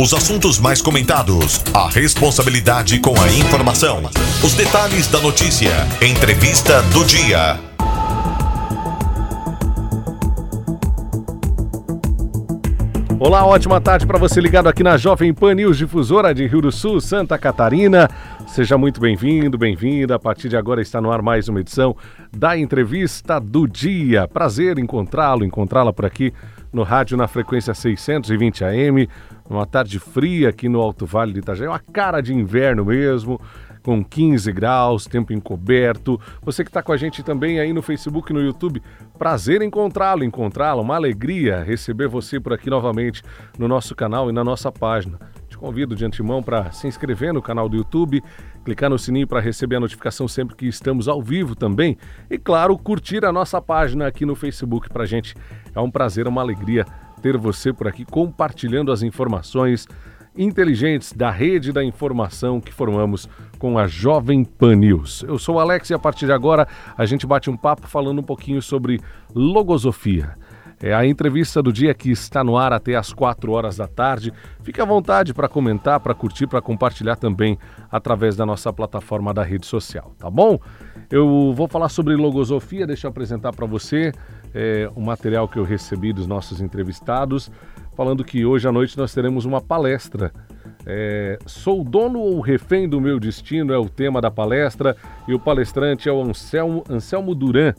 Os assuntos mais comentados, a responsabilidade com a informação, os detalhes da notícia, entrevista do dia. Olá, ótima tarde para você ligado aqui na Jovem Pan News Difusora de Rio do Sul, Santa Catarina. Seja muito bem-vindo, bem-vinda. A partir de agora está no ar mais uma edição da entrevista do dia. Prazer encontrá-lo, encontrá-la por aqui no rádio na frequência 620 AM. Uma tarde fria aqui no Alto Vale de Itajaí, uma cara de inverno mesmo com 15 graus, tempo encoberto. Você que está com a gente também aí no Facebook e no YouTube, prazer encontrá-lo, encontrá-la, uma alegria receber você por aqui novamente no nosso canal e na nossa página. Te convido de antemão para se inscrever no canal do YouTube, clicar no sininho para receber a notificação sempre que estamos ao vivo também e, claro, curtir a nossa página aqui no Facebook para gente. É um prazer, uma alegria ter você por aqui compartilhando as informações inteligentes da rede da informação que formamos com a Jovem Pan News. Eu sou o Alex e a partir de agora a gente bate um papo falando um pouquinho sobre logosofia. É a entrevista do dia que está no ar até às 4 horas da tarde. Fique à vontade para comentar, para curtir, para compartilhar também através da nossa plataforma da rede social, tá bom? Eu vou falar sobre logosofia, deixa eu apresentar para você é, o material que eu recebi dos nossos entrevistados falando que hoje à noite nós teremos uma palestra. É, Sou dono ou refém do meu destino é o tema da palestra e o palestrante é o Anselmo, Anselmo Duran,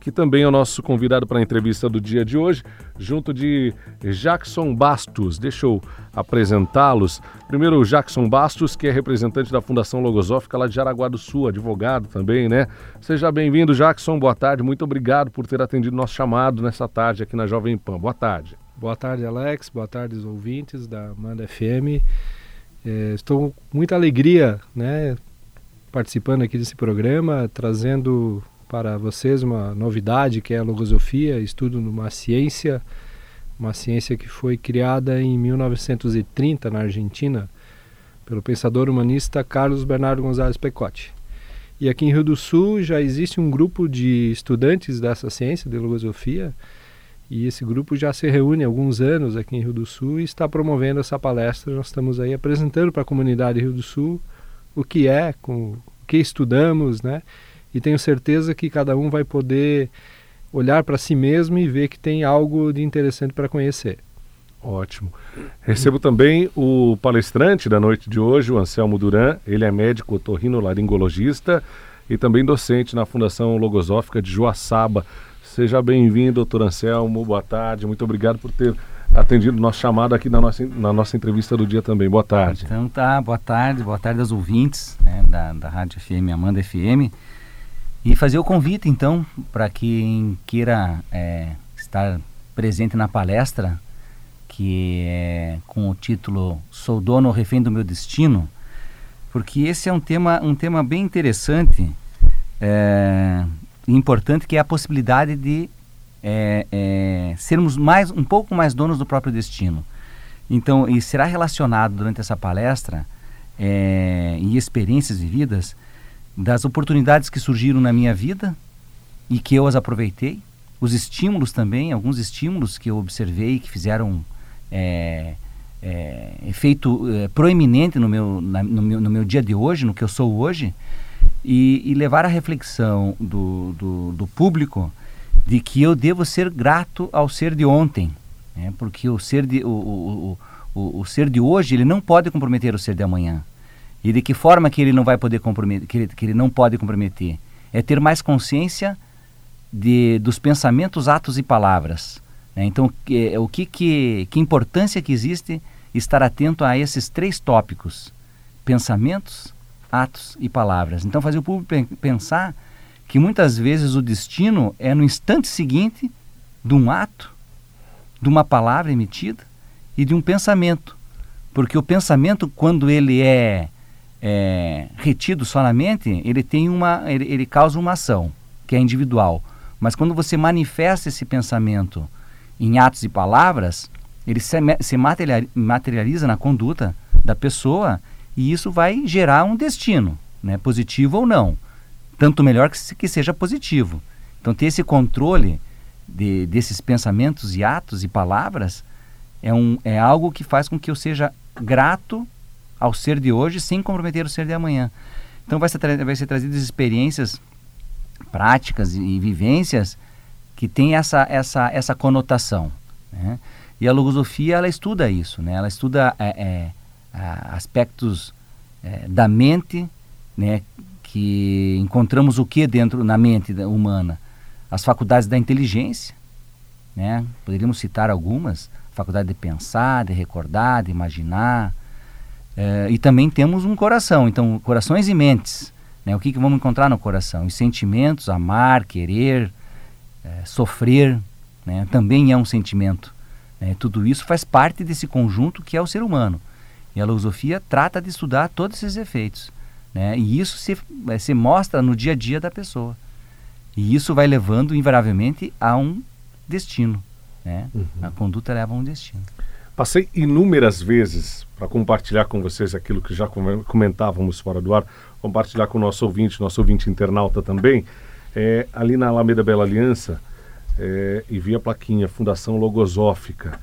que também é o nosso convidado para a entrevista do dia de hoje, junto de Jackson Bastos. Deixa eu apresentá-los. Primeiro, o Jackson Bastos, que é representante da Fundação Logosófica lá de Jaraguá do Sul, advogado também, né? Seja bem-vindo, Jackson. Boa tarde. Muito obrigado por ter atendido nosso chamado nessa tarde aqui na Jovem Pan. Boa tarde. Boa tarde, Alex. Boa tarde, os ouvintes da Manda FM. É, estou com muita alegria, né, participando aqui desse programa, trazendo para vocês uma novidade que é a logosofia, estudo numa ciência, uma ciência que foi criada em 1930 na Argentina pelo pensador humanista Carlos Bernardo Gonzalez Pecotti. E aqui em Rio do Sul já existe um grupo de estudantes dessa ciência de logosofia e esse grupo já se reúne há alguns anos aqui em Rio do Sul e está promovendo essa palestra. Nós estamos aí apresentando para a comunidade Rio do Sul o que é, com, o que estudamos, né? E tenho certeza que cada um vai poder olhar para si mesmo e ver que tem algo de interessante para conhecer. Ótimo. Recebo também o palestrante da noite de hoje, o Anselmo Duran. Ele é médico otorrinolaringologista e também docente na Fundação Logosófica de Joaçaba. Seja bem-vindo, doutor Anselmo. Boa tarde. Muito obrigado por ter atendido o nosso chamado aqui na nossa, na nossa entrevista do dia também. Boa tarde. Então tá, boa tarde, boa tarde aos ouvintes né, da, da Rádio FM, Amanda FM. E fazer o convite, então, para quem queira é, estar presente na palestra, que é com o título Sou Dono ou Refém do Meu Destino, porque esse é um tema, um tema bem interessante. É, importante que é a possibilidade de é, é, sermos mais um pouco mais donos do próprio destino. Então, e será relacionado durante essa palestra é, e experiências vividas das oportunidades que surgiram na minha vida e que eu as aproveitei, os estímulos também, alguns estímulos que eu observei que fizeram é, é, efeito é, proeminente no meu, na, no, meu, no meu dia de hoje, no que eu sou hoje, e, e levar a reflexão do, do, do, público de que eu devo ser grato ao ser de ontem, né? porque o ser de, o, o, o, o, ser de hoje ele não pode comprometer o ser de amanhã. E de que forma que ele não vai poder comprometer, que ele, que ele não pode comprometer? É ter mais consciência de, dos pensamentos, atos e palavras. Né? Então, que, o que, que, que importância que existe estar atento a esses três tópicos: pensamentos, atos e palavras. Então, fazer o público pensar que muitas vezes o destino é no instante seguinte de um ato, de uma palavra emitida e de um pensamento. Porque o pensamento, quando ele é, é retido só na mente, ele, tem uma, ele, ele causa uma ação, que é individual. Mas quando você manifesta esse pensamento em atos e palavras, ele se, se materializa na conduta da pessoa e isso vai gerar um destino, né, positivo ou não. Tanto melhor que, que seja positivo. Então, ter esse controle de, desses pensamentos e atos e palavras é, um, é algo que faz com que eu seja grato ao ser de hoje sem comprometer o ser de amanhã. Então vai ser, vai ser trazidas experiências práticas e, e vivências que têm essa, essa, essa conotação. Né? E a logosofia ela estuda isso, né? ela estuda é, é, aspectos é, da mente, né? que encontramos o que dentro na mente humana? As faculdades da inteligência, né? poderíamos citar algumas, faculdade de pensar, de recordar, de imaginar, é, e também temos um coração, então corações e mentes. Né? O que, que vamos encontrar no coração? Os sentimentos, amar, querer, é, sofrer, né? também é um sentimento. Né? Tudo isso faz parte desse conjunto que é o ser humano. E a filosofia trata de estudar todos esses efeitos. Né? E isso se, é, se mostra no dia a dia da pessoa. E isso vai levando, invariavelmente, a um destino. Né? Uhum. A conduta leva a um destino. Passei inúmeras vezes para compartilhar com vocês aquilo que já comentávamos fora do ar, compartilhar com o nosso ouvinte, nosso ouvinte internauta também, é, ali na Alameda Bela Aliança, é, e vi a plaquinha Fundação Logosófica.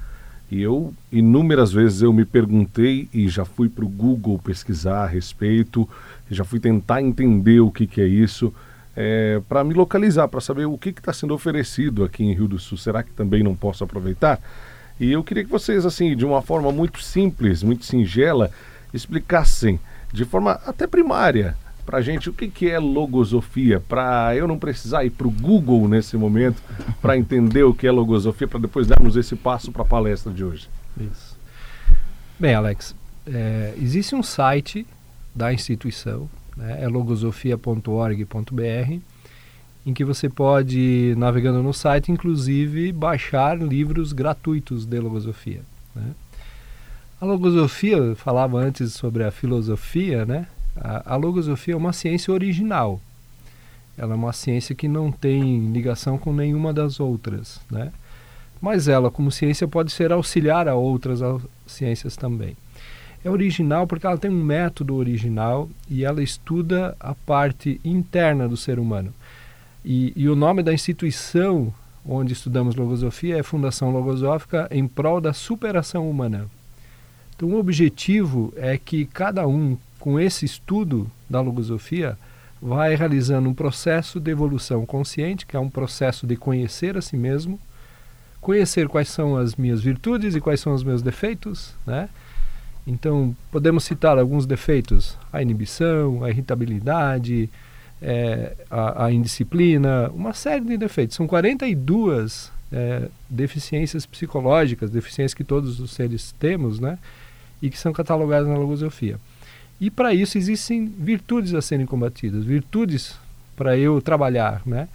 E eu, inúmeras vezes, eu me perguntei e já fui para o Google pesquisar a respeito, já fui tentar entender o que, que é isso, é, para me localizar, para saber o que está sendo oferecido aqui em Rio do Sul. Será que também não posso aproveitar? E eu queria que vocês, assim, de uma forma muito simples, muito singela, explicassem de forma até primária para gente o que, que é logosofia, para eu não precisar ir para o Google nesse momento para entender o que é logosofia, para depois darmos esse passo para a palestra de hoje. Isso. Bem, Alex, é, existe um site da instituição, né, é logosofia.org.br, em que você pode, navegando no site, inclusive baixar livros gratuitos de logosofia. Né? A logosofia, falava antes sobre a filosofia, né? A, a, logosofia é uma ciência original. Ela é uma ciência que não tem ligação com nenhuma das outras, né? Mas ela, como ciência, pode ser auxiliar a outras ciências também. É original porque ela tem um método original e ela estuda a parte interna do ser humano. E, e, o nome da instituição onde estudamos logosofia é Fundação Logosófica em prol da superação humana. Então, o objetivo é que cada um, com esse estudo da logosofia, vai realizando um processo de evolução consciente, que é um processo de conhecer a si mesmo, conhecer quais são as minhas virtudes e quais são os meus defeitos, né? Então, podemos citar alguns defeitos: a inibição, a irritabilidade, é, a, a, indisciplina, uma série de defeitos. São 42 é, deficiências psicológicas, deficiências que todos os seres temos, né? E que são catalogadas na logosofia. E para isso existem virtudes a serem combatidas, virtudes para eu trabalhar, né?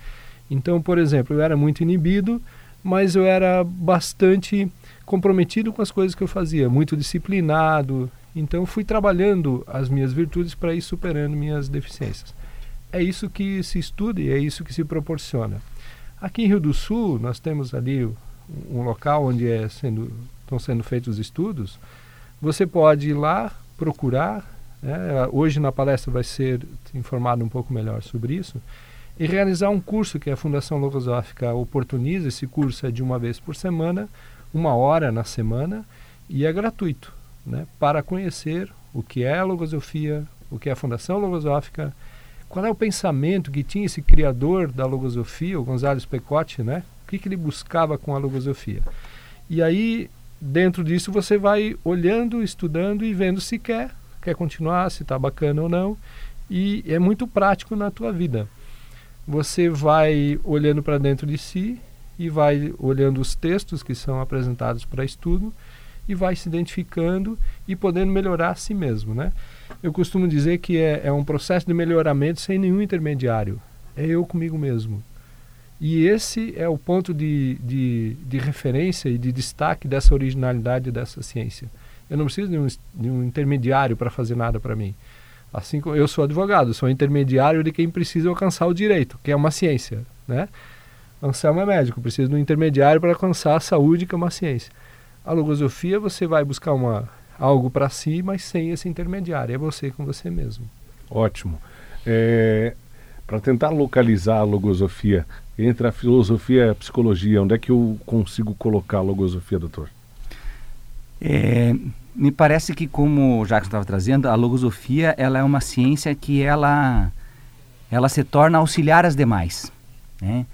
Então, por exemplo, eu era muito inibido, mas eu era bastante comprometido com as coisas que eu fazia, muito disciplinado. Então, fui trabalhando as minhas virtudes para ir superando minhas deficiências é isso que se estuda e é isso que se proporciona. Aqui em Rio do Sul, nós temos ali um local onde é sendo, estão sendo feitos estudos. Você pode ir lá procurar. Né? Hoje na palestra vai ser informado um pouco melhor sobre isso. E realizar um curso que a Fundação Logosófica oportuniza. Esse curso é de uma vez por semana, uma hora na semana, e é gratuito né? para conhecer o que é a logosofia, o que é a Fundação Logosófica qual é o pensamento que tinha esse criador da logosofia, o Gonzalo Pecotti, né? O que, que ele buscava com a logosofia? E aí, dentro disso, você vai olhando, estudando e vendo se quer, quer continuar, se está bacana ou não. E é muito prático na tua vida. Você vai olhando para dentro de si e vai olhando os textos que são apresentados para estudo e vai se identificando e podendo melhorar a si mesmo, né? Eu costumo dizer que é, é um processo de melhoramento sem nenhum intermediário. É eu comigo mesmo. E esse é o ponto de, de, de referência e de destaque dessa originalidade dessa ciência. Eu não preciso de um, de um intermediário para fazer nada para mim. Assim como eu sou advogado, sou intermediário de quem precisa alcançar o direito, que é uma ciência, né? Anselmo é médico, precisa de um intermediário para alcançar a saúde, que é uma ciência. A logosofia, você vai buscar uma algo para si, mas sem esse intermediário. É você com você mesmo. Ótimo. É, para tentar localizar a logosofia entre a filosofia e a psicologia, onde é que eu consigo colocar a logosofia, doutor? É, Me parece que, como o Jacques estava trazendo, a logosofia ela é uma ciência que ela, ela se torna auxiliar às demais. Né?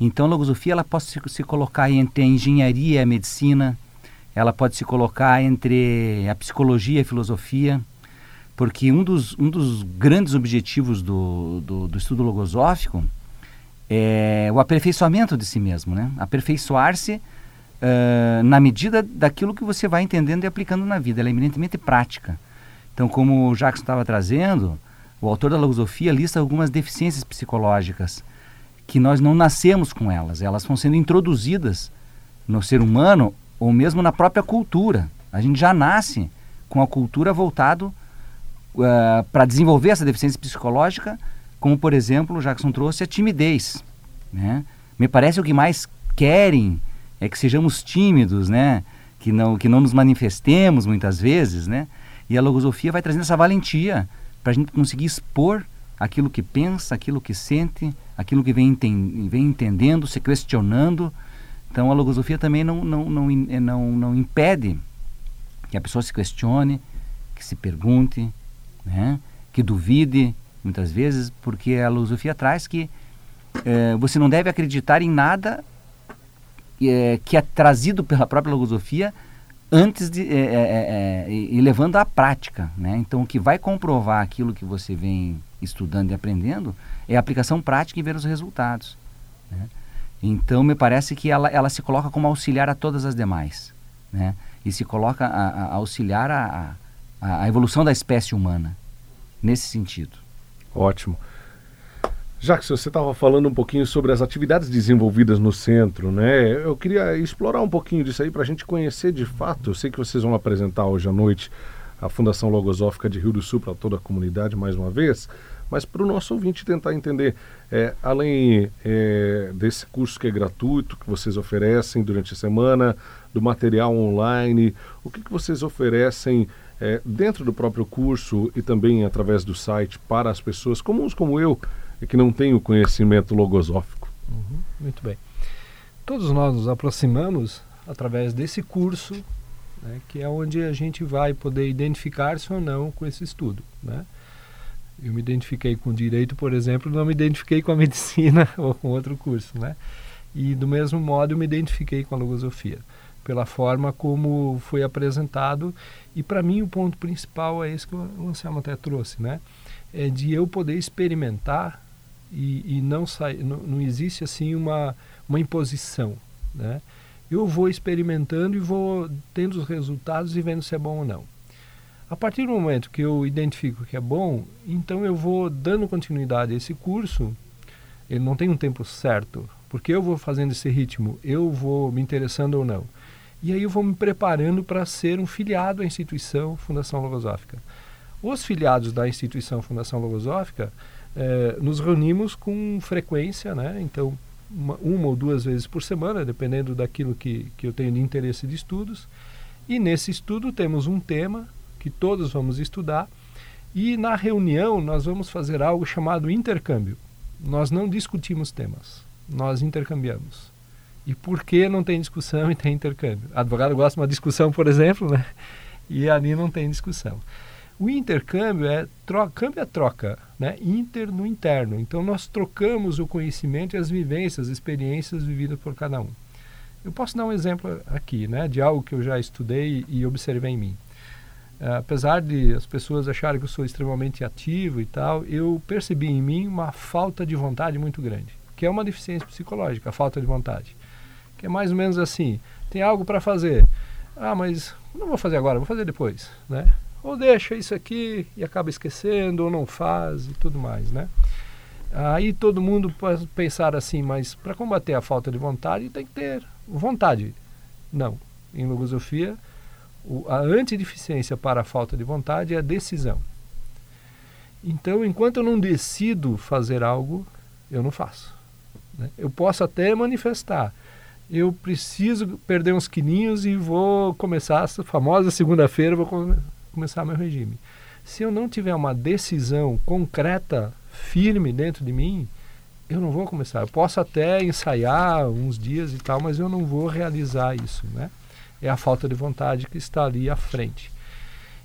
Então, a logosofia ela pode se, se colocar entre a engenharia e a medicina, ela pode se colocar entre a psicologia e a filosofia, porque um dos, um dos grandes objetivos do, do, do estudo logosófico é o aperfeiçoamento de si mesmo, né? aperfeiçoar-se uh, na medida daquilo que você vai entendendo e aplicando na vida. Ela é eminentemente prática. Então, como o Jacques estava trazendo, o autor da logosofia lista algumas deficiências psicológicas que nós não nascemos com elas, elas vão sendo introduzidas no ser humano ou mesmo na própria cultura. A gente já nasce com a cultura voltado uh, para desenvolver essa deficiência psicológica, como por exemplo o Jackson trouxe a timidez. Né? Me parece o que mais querem é que sejamos tímidos, né? que, não, que não nos manifestemos muitas vezes. Né? E a logosofia vai trazendo essa valentia para a gente conseguir expor aquilo que pensa, aquilo que sente, aquilo que vem, enten vem entendendo, se questionando. Então a logosofia também não, não, não, eh, não, não impede que a pessoa se questione, que se pergunte, né? que duvide, muitas vezes, porque a logosofia traz que eh, você não deve acreditar em nada eh, que é trazido pela própria logosofia antes de e levando à prática, né? Então o que vai comprovar aquilo que você vem estudando e aprendendo é a aplicação prática e ver os resultados. Né? Então, me parece que ela, ela se coloca como auxiliar a todas as demais. Né? E se coloca a, a auxiliar a, a, a, evolução da espécie humana, nesse sentido. Ótimo. Jacques, você estava falando um pouquinho sobre as atividades desenvolvidas no centro, né? Eu queria explorar um pouquinho disso aí para a gente conhecer de fato. Eu sei que vocês vão apresentar hoje à noite a Fundação Logosófica de Rio do Sul para toda a comunidade mais uma vez, mas para o nosso ouvinte tentar entender, é, além é, desse curso que é gratuito, que vocês oferecem durante a semana, do material online, o que, que vocês oferecem é, dentro do próprio curso e também através do site para as pessoas comuns como eu, que não têm o conhecimento logosófico? Uhum, muito bem. Todos nós nos aproximamos através desse curso, né, que é onde a gente vai poder identificar-se ou não com esse estudo. Né? Eu me identifiquei com direito, por exemplo, não me identifiquei com a medicina ou com outro curso, né? E do mesmo modo eu me identifiquei com a logosofia, pela forma como foi apresentado. E para mim o ponto principal é esse que o Anselmo até trouxe, né? É de eu poder experimentar e, e não sair, não, não existe assim uma uma imposição, né? Eu vou experimentando e vou tendo os resultados e vendo se é bom ou não. A partir do momento que eu identifico que é bom, então eu vou dando continuidade a esse curso. Ele não tem um tempo certo, porque eu vou fazendo esse ritmo, eu vou me interessando ou não. E aí eu vou me preparando para ser um filiado à instituição Fundação Logosófica. Os filiados da instituição Fundação Logosófica eh, nos reunimos com frequência, né? Então uma, uma, ou duas vezes por semana, dependendo daquilo que, que eu tenho de interesse de estudos. E nesse estudo temos um tema que todos vamos estudar. E na reunião nós vamos fazer algo chamado intercâmbio. Nós não discutimos temas, nós intercambiamos. E por que não tem discussão e tem intercâmbio? O advogado gosta de uma discussão, por exemplo, né? e ali não tem discussão. O intercâmbio é troca, câmbio é troca, né? Inter no interno. Então nós trocamos o conhecimento e as vivências, as experiências vividas por cada um. Eu posso dar um exemplo aqui, né, de algo que eu já estudei e observei em mim. Uh, apesar de as pessoas acharem que eu sou extremamente ativo e tal, eu percebi em mim uma falta de vontade muito grande, que é uma deficiência psicológica, a falta de vontade. Que é mais ou menos assim: tem algo para fazer, ah, mas não vou fazer agora, vou fazer depois, né? Ou deixa isso aqui e acaba esquecendo, ou não faz e tudo mais, né? Aí todo mundo pode pensar assim, mas para combater a falta de vontade tem que ter vontade. Não. Em logosofia, o, a antideficiência para a falta de vontade é a decisão. Então, enquanto eu não decido fazer algo, eu não faço. Né? Eu posso até manifestar. Eu preciso perder uns quilinhos e vou começar essa famosa segunda-feira, vou come começar meu regime. Se eu não tiver uma decisão concreta, firme dentro de mim, eu não vou começar. Eu posso até ensaiar uns dias e tal, mas eu não vou realizar isso, né? É a falta de vontade que está ali à frente.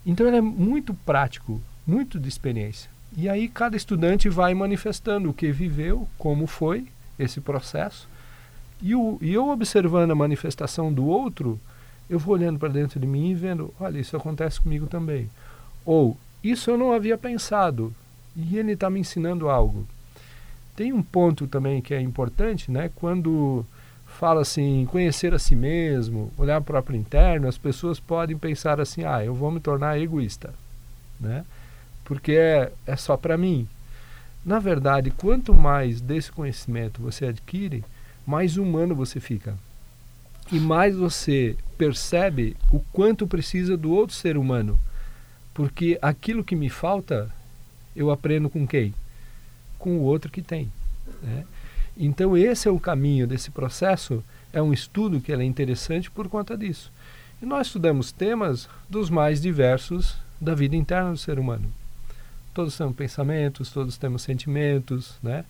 Então ele é muito prático, muito de experiência. E aí cada estudante vai manifestando o que viveu, como foi esse processo. E, o, e eu observando a manifestação do outro, eu vou olhando para dentro de mim e vendo, olha, isso acontece comigo também. Ou, isso eu não havia pensado, e ele está me ensinando algo. Tem um ponto também que é importante, né? Quando fala assim, conhecer a si mesmo, olhar para o próprio interno, as pessoas podem pensar assim, ah, eu vou me tornar egoísta, né? Porque é, é só para mim. Na verdade, quanto mais desse conhecimento você adquire, mais humano você fica. E mais você percebe o quanto precisa do outro ser humano. Porque aquilo que me falta, eu aprendo com quem? Com o outro que tem. Né? Então, esse é o caminho desse processo. É um estudo que é interessante por conta disso. E nós estudamos temas dos mais diversos da vida interna do ser humano. Todos temos pensamentos, todos temos sentimentos, né?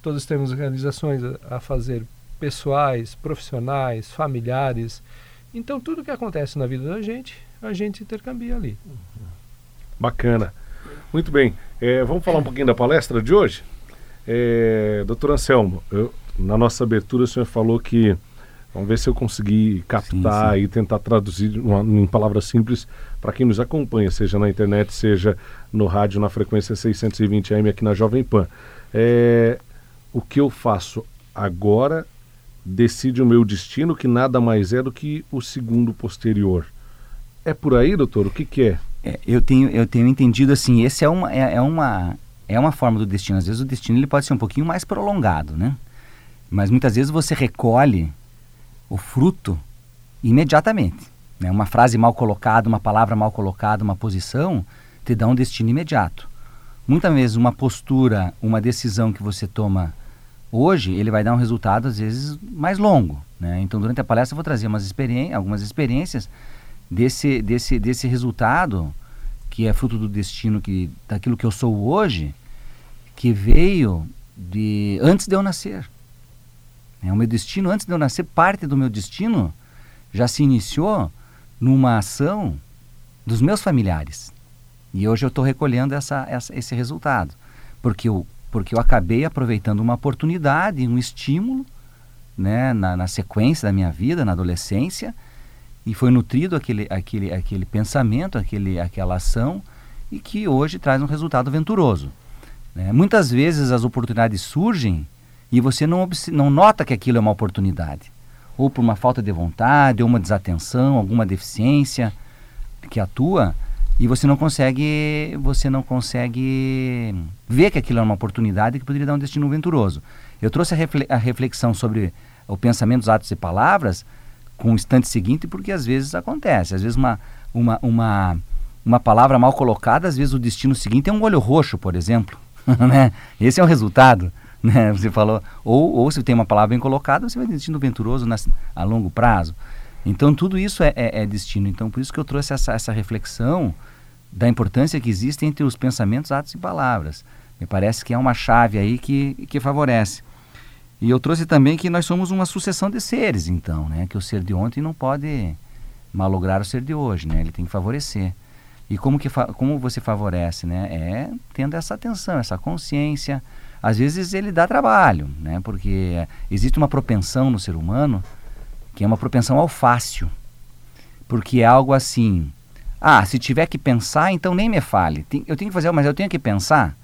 todos temos realizações a, fazer pessoais, profissionais, familiares. Então, tudo que acontece na vida da gente, a gente intercambia ali. Bacana. Muito bem. É, vamos falar um pouquinho da palestra de hoje? É, doutor Anselmo, eu, na nossa abertura o senhor falou que. Vamos ver se eu consegui captar sim, sim. e tentar traduzir uma, em palavras simples para quem nos acompanha, seja na internet, seja no rádio, na frequência 620 AM aqui na Jovem Pan. É, o que eu faço agora decide o meu destino, que nada mais é do que o segundo posterior. É por aí, doutor? O que, que é? é? eu, tenho, eu tenho entendido assim, esse é uma, é, é, uma, é uma forma do destino. Às vezes o destino ele pode ser um pouquinho mais prolongado, né? Mas muitas vezes você recolhe o fruto imediatamente. Né? Uma frase mal colocada, uma palavra mal colocada, uma posição, te dá um destino imediato. Muitas vezes uma postura, uma decisão que você toma Hoje ele vai dar um resultado às vezes mais longo, né? Então durante a palestra eu vou trazer umas algumas experiências desse desse desse resultado que é fruto do destino que daquilo que eu sou hoje, que veio de antes de eu nascer. É o meu destino antes de eu nascer, parte do meu destino já se iniciou numa ação dos meus familiares. E hoje eu estou recolhendo essa, essa, esse resultado, porque eu porque eu acabei aproveitando uma oportunidade, um estímulo, né, na, na, sequência da minha vida, na adolescência, e foi nutrido aquele, aquele, aquele pensamento, aquele, aquela ação, e que hoje traz um resultado venturoso. Né? Muitas vezes as oportunidades surgem e você não, não nota que aquilo é uma oportunidade, ou por uma falta de vontade, ou uma desatenção, alguma deficiência que atua, e você não consegue você não consegue ver que aquilo é uma oportunidade que poderia dar um destino venturoso. Eu trouxe a, reflexão sobre o pensamento, os atos e palavras com o instante seguinte porque às vezes acontece, às vezes uma uma uma uma palavra mal colocada, às vezes o destino seguinte é um olho roxo, por exemplo, né? Esse é o resultado, né? Você falou ou ou se tem uma palavra bem colocada, você vai destino venturoso na, a longo prazo. Então tudo isso é, é, é, destino. Então por isso que eu trouxe essa, essa reflexão da importância que existe entre os pensamentos, atos e palavras. Me parece que é uma chave aí que, que favorece. E eu trouxe também que nós somos uma sucessão de seres, então, né? Que o ser de ontem não pode malograr o ser de hoje, né? Ele tem que favorecer. E como, que como você favorece, né? É tendo essa atenção, essa consciência. Às vezes ele dá trabalho, né? Porque existe uma propensão no ser humano que é uma propensão ao fácil. Porque é algo assim, ah, se tiver que pensar, então nem me fale. Eu tenho que fazer, mas eu tenho que pensar.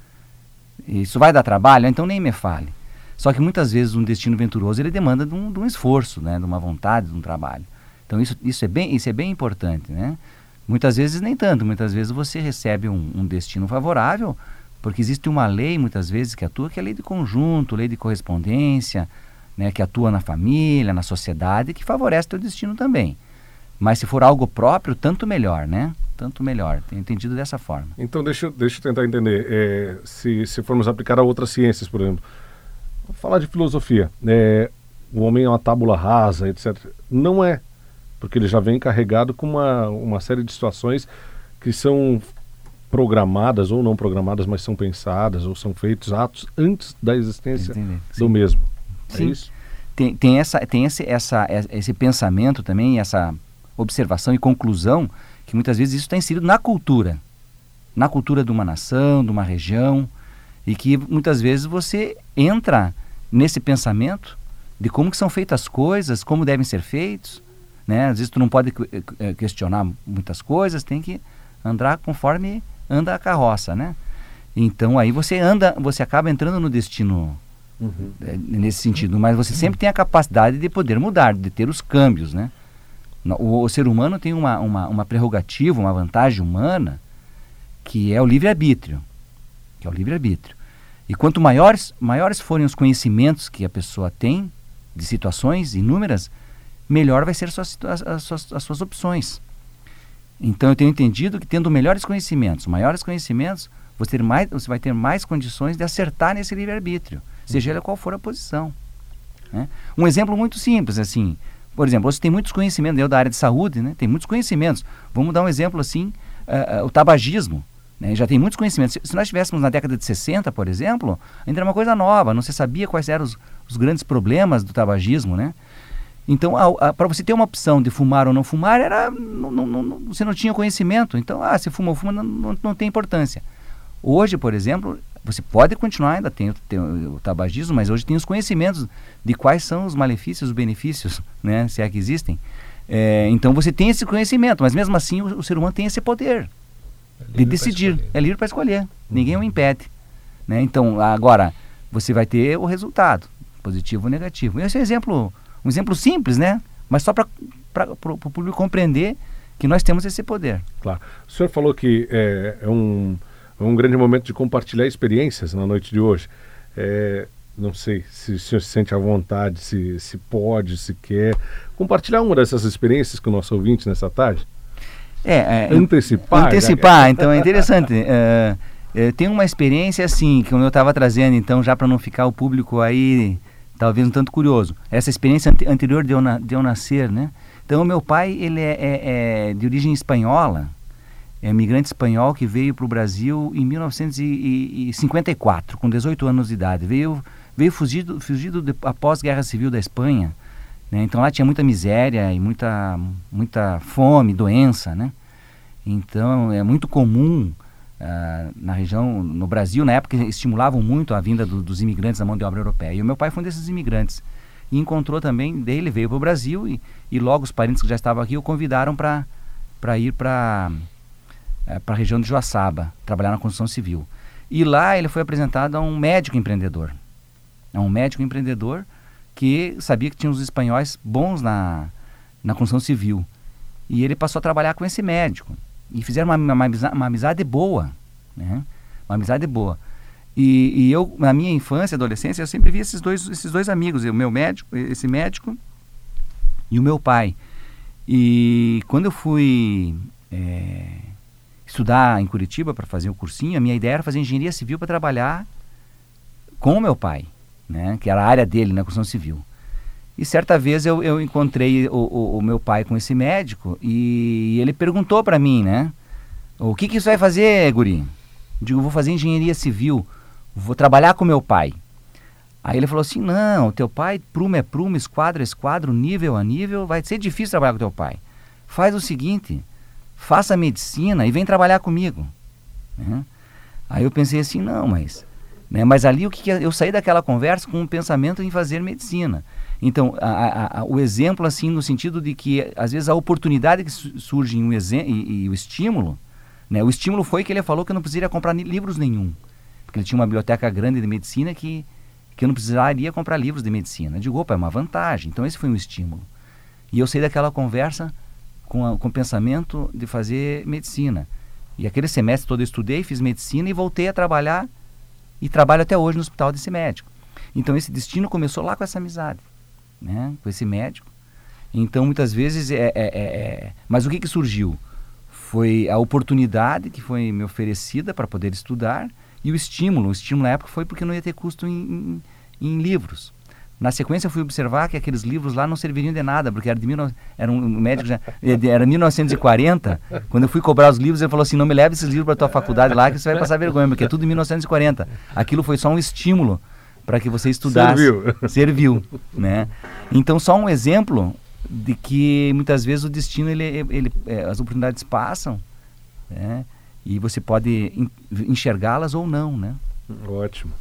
Isso vai dar trabalho, então nem me fale. Só que muitas vezes um destino venturoso ele demanda de um, de um esforço, né, de uma vontade, de um trabalho. Então isso, isso, é, bem, isso é bem importante, né? Muitas vezes nem tanto, muitas vezes você recebe um, um destino favorável, porque existe uma lei muitas vezes que atua, que é a lei de conjunto, lei de correspondência, né, que atua na família, na sociedade, que favorece teu destino também. Mas se for algo próprio, tanto melhor, né? Tanto melhor. Tenho entendido dessa forma. Então, deixa, deixa eu tentar entender. É, se, se formos aplicar a outras ciências, por exemplo. Vou falar de filosofia. É, o homem é uma tábula rasa, etc. Não é. Porque ele já vem carregado com uma, uma série de situações que são programadas ou não programadas, mas são pensadas ou são feitos atos antes da existência do mesmo. É Sim. isso? Tem, tem, essa, tem esse, essa, esse pensamento também, essa observação e conclusão que que muitas vezes isso está inserido na cultura, na cultura de uma nação, de uma região, e que muitas vezes você entra nesse pensamento de como que são feitas as coisas, como devem ser feitos, né? Às vezes tu não pode eh, questionar muitas coisas, tem que andar conforme anda a carroça, né? Então aí você anda, você acaba entrando no destino uhum. é, nesse sentido, mas você sempre tem a capacidade de poder mudar, de ter os câmbios, né? O, o ser humano tem uma, uma, uma prerrogativa, uma vantagem humana, que é o livre-arbítrio, que é o livre-arbítrio. E quanto maiores, maiores forem os conhecimentos que a pessoa tem de situações inúmeras, melhor vai ser suas, as, suas, as suas opções. Então eu tenho entendido que tendo melhores conhecimentos, maiores conhecimentos, você, ter mais, você vai ter mais condições de acertar nesse livre-arbítrio, seja ela qual for a posição. Né? Um exemplo muito simples, assim, por exemplo, você tem muitos conhecimentos, eu da área de saúde, né? tem muitos conhecimentos. Vamos dar um exemplo assim, uh, uh, o tabagismo. Né? Já tem muitos conhecimentos. Se, se, nós estivéssemos na década de 60, por exemplo, ainda era uma coisa nova, não se sabia quais eram os, os grandes problemas do tabagismo, né? Então, para você ter uma opção de fumar ou não fumar, era, não, não, não, você não tinha conhecimento. Então, ah, se fuma ou fuma, não, não, tem importância. Hoje, por exemplo, você pode continuar, ainda tem, tem o, tabagismo, mas hoje tem os conhecimentos de quais são os malefícios, os benefícios, né, se é que existem. É, então, você tem esse conhecimento, mas mesmo assim o, o ser humano tem esse poder é de decidir. É livre para escolher. Uhum. Ninguém o impede. Né? Então, agora, você vai ter o resultado, positivo ou negativo. Esse é um exemplo um exemplo simples, né? Mas só para o público compreender que nós temos esse poder. Claro. O senhor falou que é, é um, é um grande momento de compartilhar experiências na noite de hoje. É, não sei se o senhor se sente à vontade, se, se pode, se quer compartilhar uma dessas experiências com o nosso ouvinte nessa tarde. É, é antecipar. Antecipar, então é interessante. É, é, tem uma experiência assim, que eu estava trazendo, então, já para não ficar o público aí talvez um tanto curioso. Essa experiência ante anterior de eu, de eu nascer, né? Então, meu pai, ele é, é, é de origem espanhola, é imigrante espanhol que veio para o Brasil em 1954, com 18 anos de idade. Veio, veio fugido, fugido de, após a Guerra Civil da Espanha. Né? Então, lá tinha muita miséria e muita, muita fome, doença, né? Então, é muito comum Na região, no Brasil, na época, estimulavam muito a vinda do, dos imigrantes da mão de obra europeia. E o meu pai foi um desses imigrantes. E encontrou também, dele veio para o Brasil e, e logo os parentes que já estavam aqui o convidaram para ir para é, a região de Joaçaba, trabalhar na construção civil. E lá ele foi apresentado a um médico empreendedor. A um médico empreendedor que sabia que tinha os espanhóis bons na, na construção civil. E ele passou a trabalhar com esse médico e fizeram uma, uma, uma amizade boa, né? Uma amizade boa. E, e, eu, na minha infância, adolescência, eu sempre vi esses dois, esses dois amigos, o meu médico, esse médico e o meu pai. E quando eu fui é, estudar em Curitiba para fazer o cursinho, a minha ideia era fazer engenharia civil para trabalhar com o meu pai, né? Que era a área dele na né, construção civil. E certa vez eu, eu encontrei o, o, o meu pai com esse médico e ele perguntou para mim, né? O que, que isso vai fazer, guri? Digo, vou fazer engenharia civil, vou trabalhar com meu pai. Aí ele falou assim, não, teu pai, prumo é prumo, esquadro é esquadro, nível a nível, vai ser difícil trabalhar com teu pai. Faz o seguinte, faça medicina e vem trabalhar comigo. Né? Aí eu pensei assim, não, mas... Né, mas ali o que, que eu saí daquela conversa com um pensamento em fazer medicina. Então, a, a, o exemplo, assim, no sentido de que, às vezes, a oportunidade que surge um e, e, o estímulo, né? O estímulo foi que ele falou que eu não precisaria comprar livros nenhum. Porque ele tinha uma biblioteca grande de medicina que, que eu não precisaria comprar livros de medicina. Eu digo, opa, é uma vantagem. Então, esse foi um estímulo. E eu saí daquela conversa com, a, com o pensamento de fazer medicina. E aquele semestre todo eu estudei, fiz medicina e voltei a trabalhar e trabalho até hoje no hospital desse médico. Então, esse destino começou lá com essa amizade né, com esse médico. Então, muitas vezes, é, é, é, é mas o que, que surgiu? Foi a oportunidade que foi me oferecida para poder estudar e o estímulo. O estímulo na época foi porque não ia ter custo em, em, em livros. Na sequência, eu fui observar que aqueles livros lá não serviriam de nada, porque era de mil, era um médico já, era 1940. Quando eu fui cobrar os livros, ele falou assim: não me leve esses livros para tua faculdade lá, que você vai passar vergonha, porque é tudo de 1940. Aquilo foi só um estímulo para que você estudasse. Serviu. Serviu, né? Então, só um exemplo de que muitas vezes o destino, ele, ele, é, as oportunidades passam, né? E você pode enxergá-las ou não, né? Ótimo.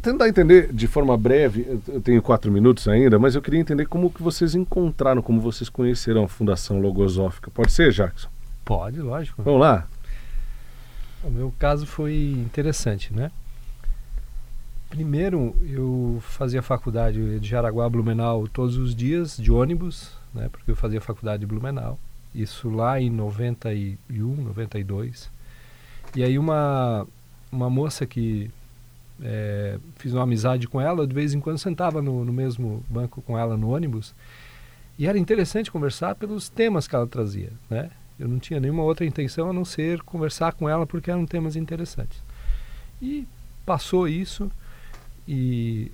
Tentar entender de forma breve, eu tenho quatro minutos ainda, mas eu queria entender como que vocês encontraram, como vocês conheceram a Fundação Logosófica. Pode ser, Jackson? Pode, lógico. Vamos lá? O meu caso foi interessante, né? Primeiro, eu fazia faculdade de Jaraguá Blumenau todos os dias de ônibus, né? Porque eu fazia faculdade de Blumenau. Isso lá em 91, 92. E aí uma uma moça que é, fiz uma amizade com ela, de vez em quando sentava no, no mesmo banco com ela no ônibus. E era interessante conversar pelos temas que ela trazia, né? Eu não tinha nenhuma outra intenção a não ser conversar com ela porque eram temas interessantes. E passou isso e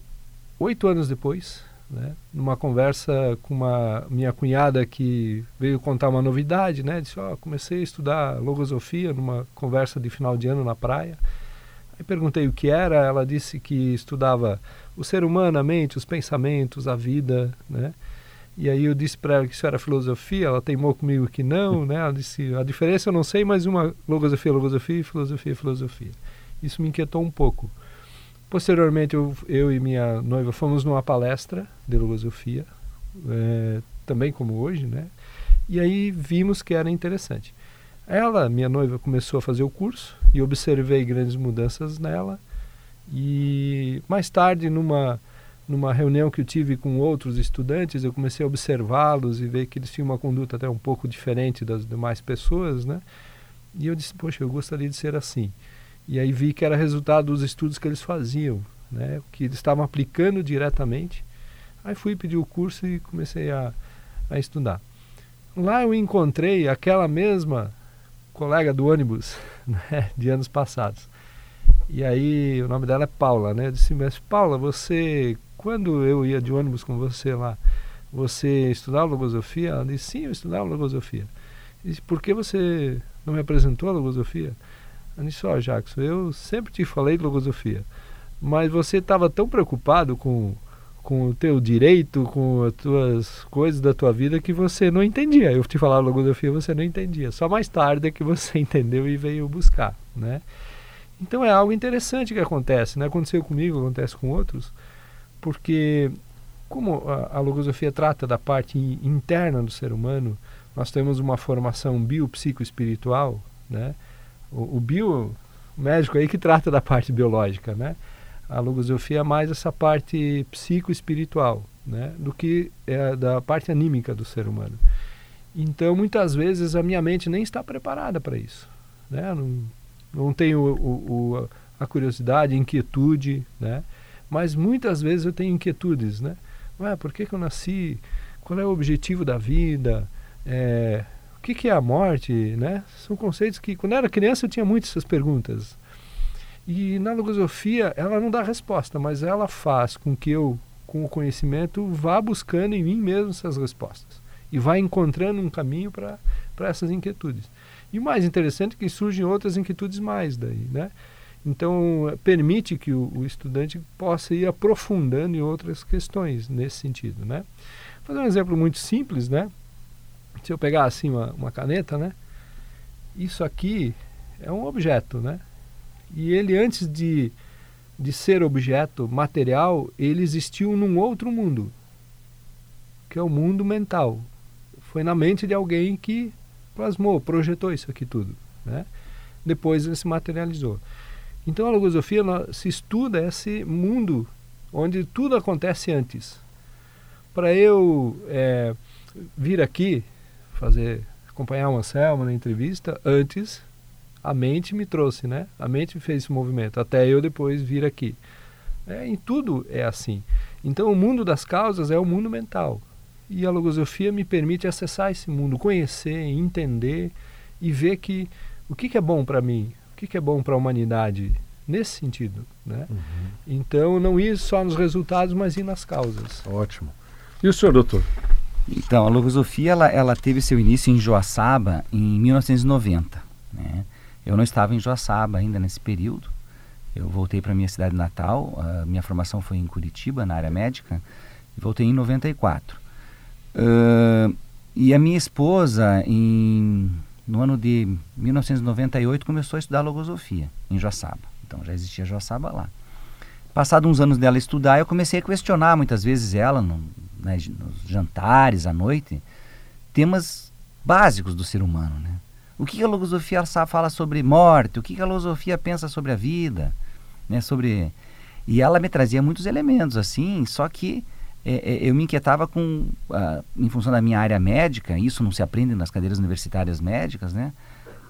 oito anos depois, né, numa conversa com uma minha cunhada que veio contar uma novidade, né, disse, ó, oh, comecei a estudar logosofia numa conversa de final de ano na praia. Aí perguntei o que era, ela disse que estudava o ser humano, a mente, os pensamentos, a vida, né? E aí eu disse para ela que isso era filosofia, ela teimou comigo que não, né? Ela disse, a diferença eu não sei, mas uma logosofia, logosofia, filosofia, filosofia. Isso me inquietou um pouco. Posteriormente, eu, eu e minha noiva fomos numa palestra de filosofia, é, também como hoje, né? E aí vimos que era interessante. Ela, minha noiva, começou a fazer o curso e observei grandes mudanças nela. E mais tarde, numa numa reunião que eu tive com outros estudantes, eu comecei a observá-los e ver que eles tinham uma conduta até um pouco diferente das demais pessoas, né? E eu disse, poxa, eu gostaria de ser assim. E aí vi que era resultado dos estudos que eles faziam, né, que eles estavam aplicando diretamente. Aí fui pedir o curso e comecei a, a estudar. Lá eu encontrei aquela mesma colega do ônibus né, de anos passados. E aí o nome dela é Paula, né? Eu disse, mas Paula, você, quando eu ia de ônibus com você lá, você estudava logosofia? Ela disse, sim, eu estudava logosofia. Eu disse, por que você não me apresentou a logosofia? Ela disse, ó, oh, Jackson, eu sempre te falei de logosofia, mas você estava tão preocupado com, com o teu direito, com as tuas coisas da tua vida que você não entendia. Eu te falava logosofia, você não entendia. Só mais tarde é que você entendeu e veio buscar, né? Então é algo interessante que acontece, né? Aconteceu comigo, acontece com outros, porque como a, a logosofia trata da parte interna do ser humano, nós temos uma formação biopsicoespiritual, né? O, o bio, o médico aí que trata da parte biológica, né? A logosofia é mais essa parte psicoespiritual, né? Do que é da parte anímica do ser humano. Então, muitas vezes a minha mente nem está preparada para isso, né? Não, não tenho o, o, a curiosidade, a inquietude, né? Mas muitas vezes eu tenho inquietudes, né? Ué, por que, que eu nasci? Qual é o objetivo da vida? É, que, que é a morte, né? São conceitos que, quando eu era criança, eu tinha muitas essas perguntas. E na logosofia, ela não dá resposta, mas ela faz com que eu, com o conhecimento, vá buscando em mim mesmo essas respostas. E vá encontrando um caminho para essas inquietudes. E o mais interessante é que surgem outras inquietudes mais daí, né? Então, permite que o, o, estudante possa ir aprofundando em outras questões nesse sentido, né? Vou fazer um exemplo muito simples, né? se eu pegar assim uma, uma caneta, né? Isso aqui é um objeto, né? E ele antes de, de ser objeto material, ele existiu num outro mundo, que é o mundo mental. Foi na mente de alguém que plasmou, projetou isso aqui tudo, né? Depois ele se materializou. Então a logosofia se estuda esse mundo onde tudo acontece antes. Para eu é, vir aqui fazer acompanhar uma Anselmo na entrevista, antes a mente me trouxe, né? A mente fez esse movimento, até eu depois vir aqui. É, em tudo é assim. Então o mundo das causas é o mundo mental. E a logosofia me permite acessar esse mundo, conhecer, entender e ver que o que, que é bom para mim, o que, que é bom para a humanidade, nesse sentido. Né? Uhum. Então não ir só nos resultados, mas ir nas causas. Ótimo. E o senhor, doutor? Então, a logosofia ela, ela teve seu início em Joaçaba em 1990. Né? Eu não estava em Joaçaba ainda nesse período. Eu voltei para minha cidade natal. A minha formação foi em Curitiba, na área médica. E voltei em 94. Uh, e a minha esposa, em, no ano de 1998, começou a estudar logosofia em Joaçaba. Então já existia Joaçaba lá. Passados uns anos dela estudar, eu comecei a questionar muitas vezes ela, no, né, nos jantares, à noite, temas básicos do ser humano. Né? O que a logosofia fala sobre morte? O que a logosofia pensa sobre a vida? Né? Sobre... E ela me trazia muitos elementos assim, só que é, é, eu me inquietava com, uh, em função da minha área médica, isso não se aprende nas cadeiras universitárias médicas, né?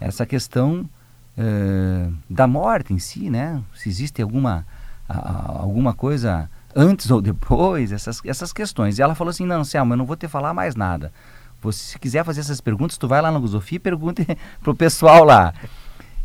Essa questão uh, da morte em si, né? Se existe alguma, alguma coisa antes ou depois, essas, essas questões. E ela falou assim, não, Selma, eu não vou te falar mais nada. Você, se quiser fazer essas perguntas, tu vai lá na Gusofia e pergunte pro pessoal lá.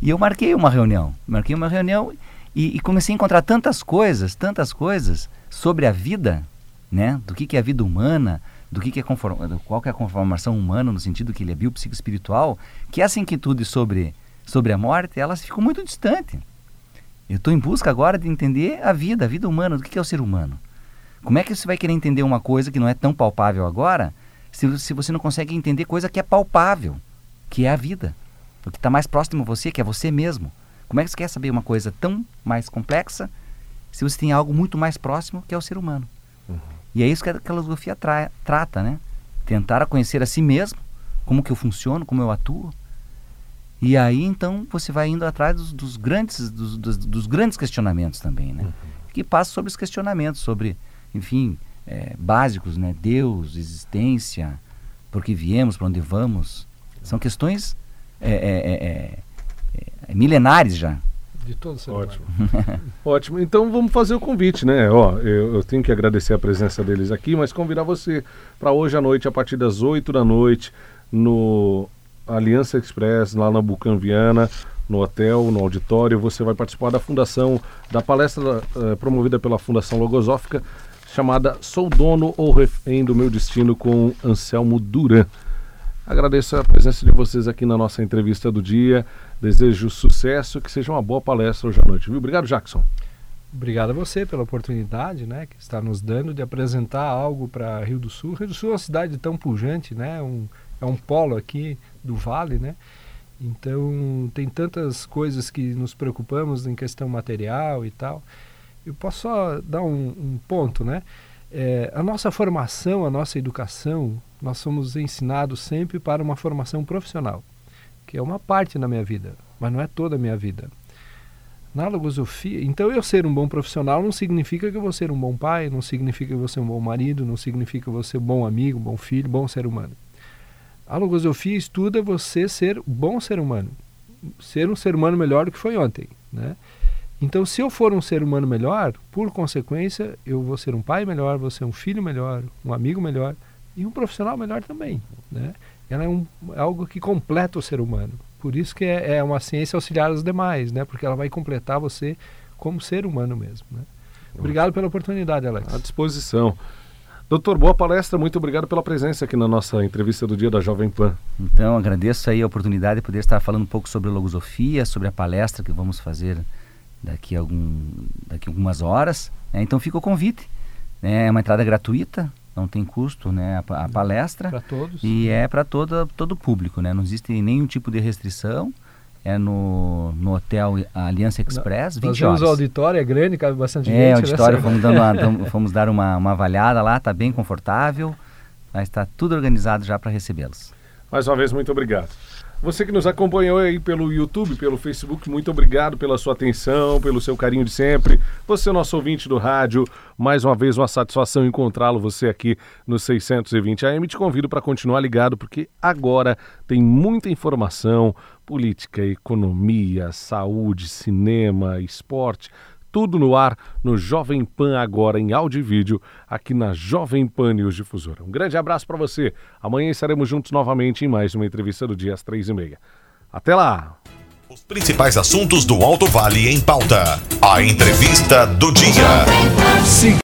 E eu marquei uma reunião, marquei uma reunião e, e comecei a encontrar tantas coisas, tantas coisas sobre a vida, né? Do que, que é a vida humana, do que, que é conform... qual que é a conformação humana no sentido que ele é biopsicoespiritual, que essa inquietude sobre, sobre a morte, ela ficou muito distante. Eu estou em busca agora de entender a vida, a vida humana, do que, que é o ser humano. Como é que você vai querer entender uma coisa que não é tão palpável agora, se, se você não consegue entender coisa que é palpável, que é a vida, o que está mais próximo a você, que é você mesmo. Como é que você quer saber uma coisa tão mais complexa se você tem algo muito mais próximo, que é o ser humano? Uhum. E é isso que a filosofia tra trata, né? Tentar conhecer a si mesmo, como que eu funciono, como eu atuo. E aí então você vai indo atrás dos, dos grandes dos, dos, dos, grandes questionamentos também, né? Uhum. Que passa sobre os questionamentos sobre, enfim, é, básicos, né? Deus, existência, por que viemos, para onde vamos, são questões é, é, é, milenares já. De todo ser Ótimo. Ótimo. Então vamos fazer o convite, né? Ó, eu, eu, tenho que agradecer a presença deles aqui, mas convidar você para hoje à noite, a partir das 8 da noite, no Aliança Express, lá na Bucanviana, no hotel, no auditório. Você vai participar da fundação, da palestra uh, promovida pela Fundação Logosófica, chamada Sou Dono ou Refém do Meu Destino, com Anselmo Duran. Agradeço a presença de vocês aqui na nossa entrevista do dia. Desejo sucesso, que seja uma boa palestra hoje à noite. Viu? Obrigado, Jackson. Obrigado a você pela oportunidade, né, que está nos dando de apresentar algo para Rio do Sul. Rio do Sul é uma cidade tão pujante, né, um, é um polo aqui do Vale, né. Então tem tantas coisas que nos preocupamos em questão material e tal. Eu posso só dar um, um ponto, né? É, a nossa formação, a nossa educação, nós somos ensinados sempre para uma formação profissional, que é uma parte na minha vida, mas não é toda a minha vida. Na logosofia, então eu ser um bom profissional não significa que eu vou ser um bom pai, não significa que eu vou ser um bom marido, não significa que eu vou ser um bom amigo, bom filho, bom ser humano. A logosofia estuda você ser bom ser humano, ser um ser humano melhor do que foi ontem, né? Então, se eu for um ser humano melhor, por consequência, eu vou ser um pai melhor, vou ser um filho melhor, um amigo melhor e um profissional melhor também. Né? Ela é, um, é algo que completa o ser humano. Por isso que é, é, uma ciência auxiliar aos demais, né? porque ela vai completar você como ser humano mesmo. Né? Obrigado pela oportunidade, Alex. À disposição. Doutor, boa palestra, muito obrigado pela presença aqui na nossa entrevista do dia da Jovem Pan. Então, agradeço aí a oportunidade de poder estar falando um pouco sobre logosofia, sobre a palestra que vamos fazer daqui a, algum, daqui a algumas horas. Né? Então fica o convite. Né? É uma entrada gratuita, não tem custo né? a, a palestra. Para todos. E é para todo, todo público. Né? Não existe nenhum tipo de restrição. É no, no hotel Aliança Express, Nós 20 horas. o auditório, é grande, cabe bastante é, gente. É, o auditório, né? fomos, dando uma, fomos dar uma, uma avaliada lá, está bem confortável, mas está tudo organizado já para recebê-los. Mais uma vez, muito obrigado. Você que nos acompanhou aí pelo YouTube, pelo Facebook, muito obrigado pela sua atenção, pelo seu carinho de sempre. Você, nosso ouvinte do rádio, mais uma vez uma satisfação encontrá-lo você aqui no 620 AM. Te convido para continuar ligado porque agora tem muita informação, política, economia, saúde, cinema, esporte tudo no ar no Jovem Pan agora em áudio e vídeo aqui na Jovem Pan News Difusora. Um grande abraço para você. Amanhã estaremos juntos novamente em mais uma entrevista do dia às três e meia. Até lá! Os principais assuntos do Alto Vale em pauta. A entrevista do dia.